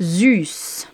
Zeus.